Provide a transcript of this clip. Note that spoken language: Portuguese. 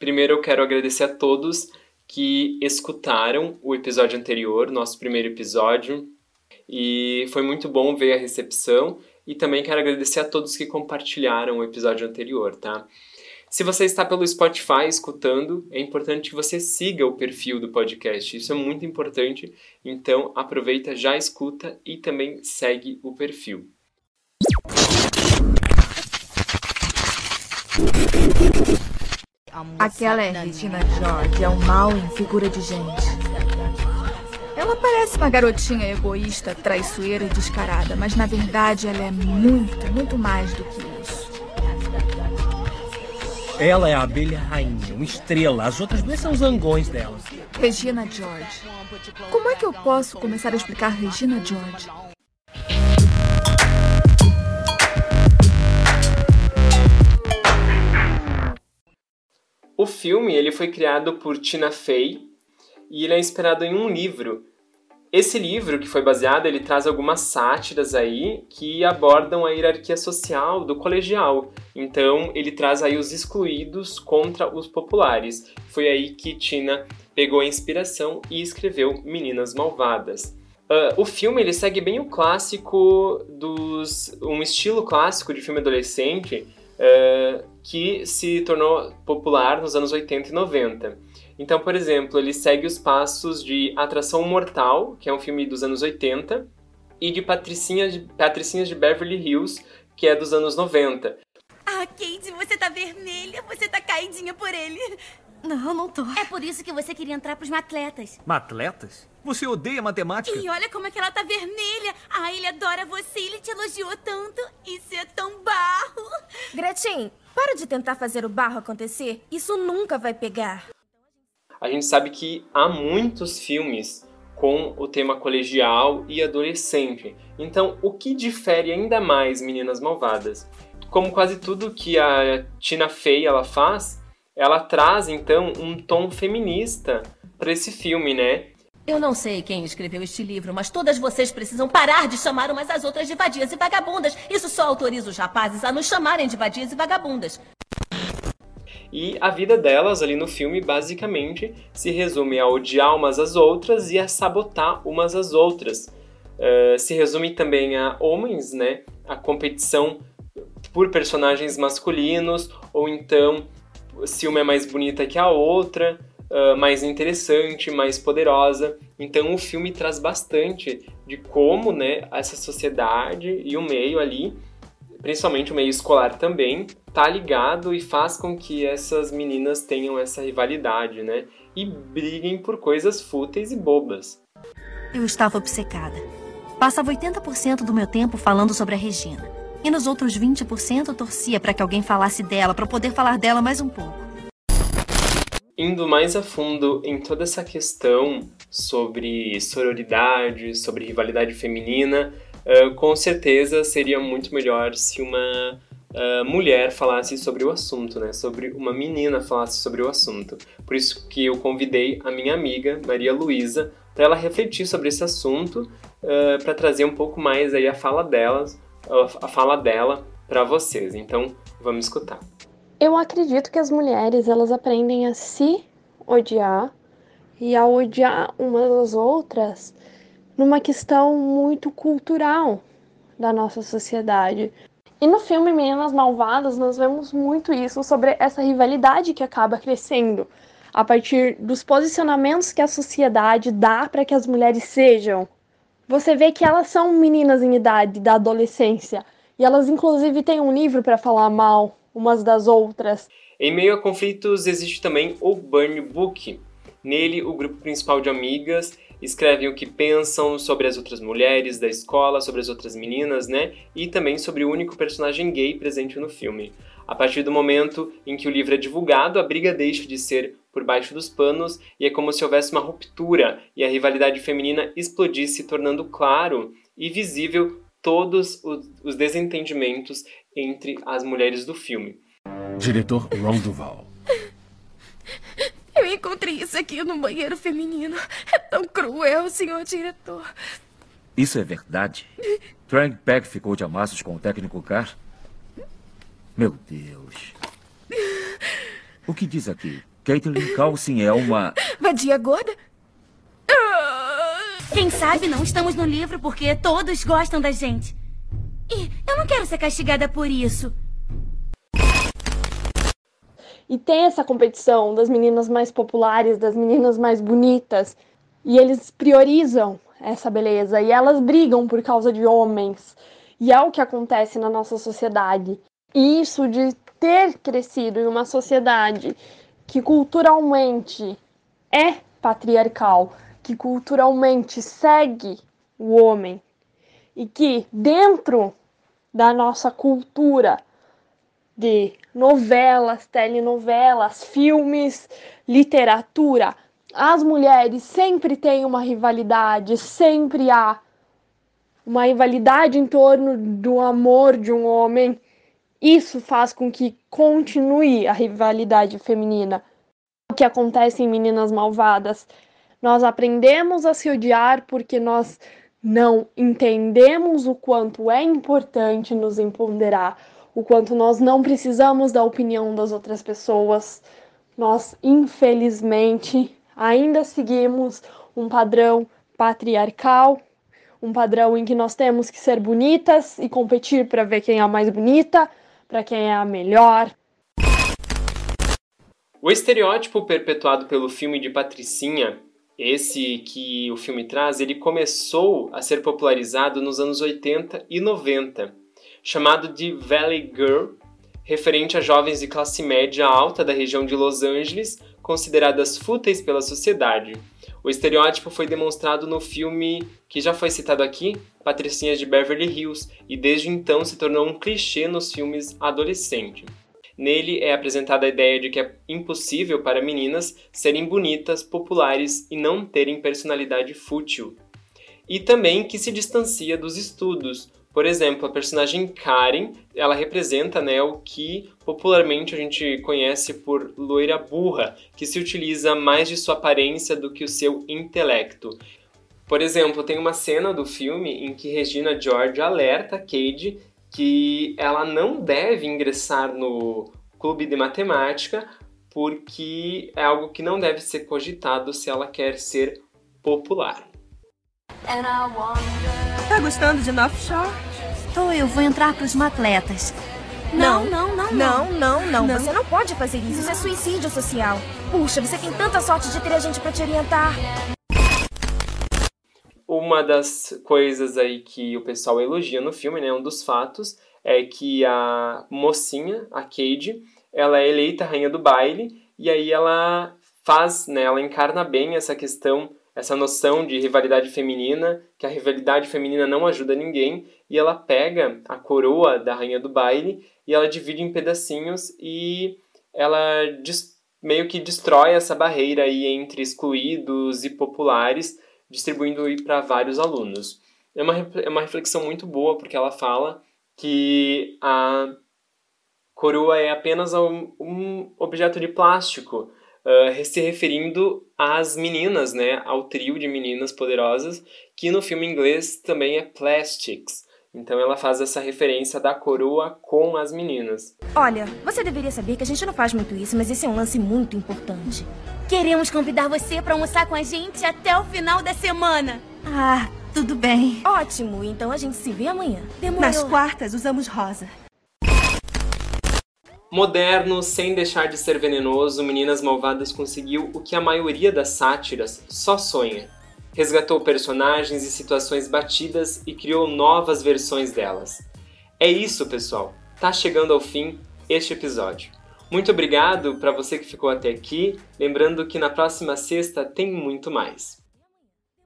Primeiro eu quero agradecer a todos que escutaram o episódio anterior, nosso primeiro episódio, e foi muito bom ver a recepção. E também quero agradecer a todos que compartilharam o episódio anterior, tá? Se você está pelo Spotify escutando, é importante que você siga o perfil do podcast. Isso é muito importante. Então aproveita, já escuta e também segue o perfil. Aquela é Regina George, é um mal em figura de gente. Ela parece uma garotinha egoísta, traiçoeira e descarada, mas na verdade ela é muito, muito mais do que isso. Ela é a abelha rainha, uma estrela. As outras duas são zangões dela. Regina George. Como é que eu posso começar a explicar Regina George? O filme ele foi criado por Tina Fey e ele é inspirado em um livro. Esse livro que foi baseado, ele traz algumas sátiras aí que abordam a hierarquia social do colegial. Então, ele traz aí os excluídos contra os populares. Foi aí que Tina pegou a inspiração e escreveu Meninas Malvadas. Uh, o filme ele segue bem o clássico dos um estilo clássico de filme adolescente uh, que se tornou popular nos anos 80 e 90. Então, por exemplo, ele segue os passos de Atração Mortal, que é um filme dos anos 80, e de Patricinhas de, Patricinhas de Beverly Hills, que é dos anos 90. Ah, Kate, você tá vermelha, você tá caidinha por ele. Não, não tô. É por isso que você queria entrar pros matletas. Matletas? Você odeia matemática? E olha como é que ela tá vermelha. Ah, ele adora você, ele te elogiou tanto. Isso é tão barro. Gretchen, para de tentar fazer o barro acontecer. Isso nunca vai pegar. A gente sabe que há muitos filmes com o tema colegial e adolescente. Então, o que difere ainda mais Meninas Malvadas? Como quase tudo que a Tina Fey ela faz, ela traz então um tom feminista para esse filme, né? Eu não sei quem escreveu este livro, mas todas vocês precisam parar de chamar umas às outras de vadias e vagabundas. Isso só autoriza os rapazes a nos chamarem de vadias e vagabundas. E a vida delas ali no filme basicamente se resume a odiar umas às outras e a sabotar umas às outras. Uh, se resume também a homens, né? A competição por personagens masculinos, ou então se uma é mais bonita que a outra, uh, mais interessante, mais poderosa. Então o filme traz bastante de como né, essa sociedade e o meio ali, principalmente o meio escolar também, tá ligado e faz com que essas meninas tenham essa rivalidade, né? E briguem por coisas fúteis e bobas. Eu estava obcecada. Passava 80% do meu tempo falando sobre a Regina. E nos outros 20% torcia para que alguém falasse dela, para poder falar dela mais um pouco indo mais a fundo em toda essa questão sobre sororidade, sobre rivalidade feminina, uh, com certeza seria muito melhor se uma uh, mulher falasse sobre o assunto, né? Sobre uma menina falasse sobre o assunto. Por isso que eu convidei a minha amiga Maria Luísa para ela refletir sobre esse assunto, uh, para trazer um pouco mais aí a fala delas, a fala dela para vocês. Então, vamos escutar. Eu acredito que as mulheres elas aprendem a se odiar e a odiar umas às outras numa questão muito cultural da nossa sociedade. E no filme Meninas Malvadas nós vemos muito isso sobre essa rivalidade que acaba crescendo a partir dos posicionamentos que a sociedade dá para que as mulheres sejam. Você vê que elas são meninas em idade da adolescência e elas inclusive têm um livro para falar mal umas das outras. Em meio a conflitos existe também o Burn Book. Nele, o grupo principal de amigas escrevem o que pensam sobre as outras mulheres da escola, sobre as outras meninas, né? E também sobre o único personagem gay presente no filme. A partir do momento em que o livro é divulgado, a briga deixa de ser por baixo dos panos e é como se houvesse uma ruptura e a rivalidade feminina explodisse, tornando claro e visível todos os desentendimentos entre as mulheres do filme. Diretor Ron Duval. Eu encontrei isso aqui no banheiro feminino. É tão cruel, senhor diretor. Isso é verdade? Trank Peck ficou de amassos com o técnico Carr? Meu Deus. O que diz aqui? Caitlin Calcin é uma... Vadia gorda? Quem sabe não estamos no livro porque todos gostam da gente. E eu não quero ser castigada por isso. E tem essa competição das meninas mais populares, das meninas mais bonitas. E eles priorizam essa beleza. E elas brigam por causa de homens. E é o que acontece na nossa sociedade. E isso de ter crescido em uma sociedade que culturalmente é patriarcal, que culturalmente segue o homem e que dentro da nossa cultura de novelas, telenovelas, filmes, literatura, as mulheres sempre têm uma rivalidade, sempre há uma rivalidade em torno do amor de um homem. Isso faz com que continue a rivalidade feminina. O que acontece em Meninas Malvadas nós aprendemos a se odiar porque nós não entendemos o quanto é importante nos empoderar, o quanto nós não precisamos da opinião das outras pessoas. Nós, infelizmente, ainda seguimos um padrão patriarcal, um padrão em que nós temos que ser bonitas e competir para ver quem é a mais bonita, para quem é a melhor. O estereótipo perpetuado pelo filme de Patricinha esse que o filme traz, ele começou a ser popularizado nos anos 80 e 90, chamado de Valley Girl, referente a jovens de classe média alta da região de Los Angeles, consideradas fúteis pela sociedade. O estereótipo foi demonstrado no filme que já foi citado aqui, Patricinhas de Beverly Hills, e desde então se tornou um clichê nos filmes adolescentes. Nele é apresentada a ideia de que é impossível para meninas serem bonitas, populares e não terem personalidade fútil. E também que se distancia dos estudos. Por exemplo, a personagem Karen, ela representa né, o que popularmente a gente conhece por loira burra, que se utiliza mais de sua aparência do que o seu intelecto. Por exemplo, tem uma cena do filme em que Regina George alerta Cade que ela não deve ingressar no clube de matemática porque é algo que não deve ser cogitado se ela quer ser popular. Tá gostando de North Shore? Tô, eu vou entrar pros atletas. Não, não, não, não, não, não, não. Você não pode fazer isso. Isso é suicídio social. Puxa, você tem tanta sorte de ter a gente para te orientar. Uma das coisas aí que o pessoal elogia no filme, né, um dos fatos, é que a mocinha, a Cade, ela é eleita rainha do baile e aí ela faz, né, ela encarna bem essa questão, essa noção de rivalidade feminina, que a rivalidade feminina não ajuda ninguém, e ela pega a coroa da rainha do baile e ela divide em pedacinhos e ela meio que destrói essa barreira aí entre excluídos e populares, distribuindo para vários alunos. É uma, é uma reflexão muito boa, porque ela fala que a coroa é apenas um, um objeto de plástico, uh, se referindo às meninas, né, ao trio de meninas poderosas, que no filme inglês também é Plastics. Então ela faz essa referência da coroa com as meninas. Olha, você deveria saber que a gente não faz muito isso, mas esse é um lance muito importante. Queremos convidar você para almoçar com a gente até o final da semana. Ah, tudo bem. Ótimo, então a gente se vê amanhã. Demorou. Nas quartas usamos rosa. Moderno, sem deixar de ser venenoso, Meninas Malvadas conseguiu o que a maioria das sátiras só sonha. Resgatou personagens e situações batidas e criou novas versões delas. É isso, pessoal. Tá chegando ao fim este episódio. Muito obrigado para você que ficou até aqui. Lembrando que na próxima sexta tem muito mais.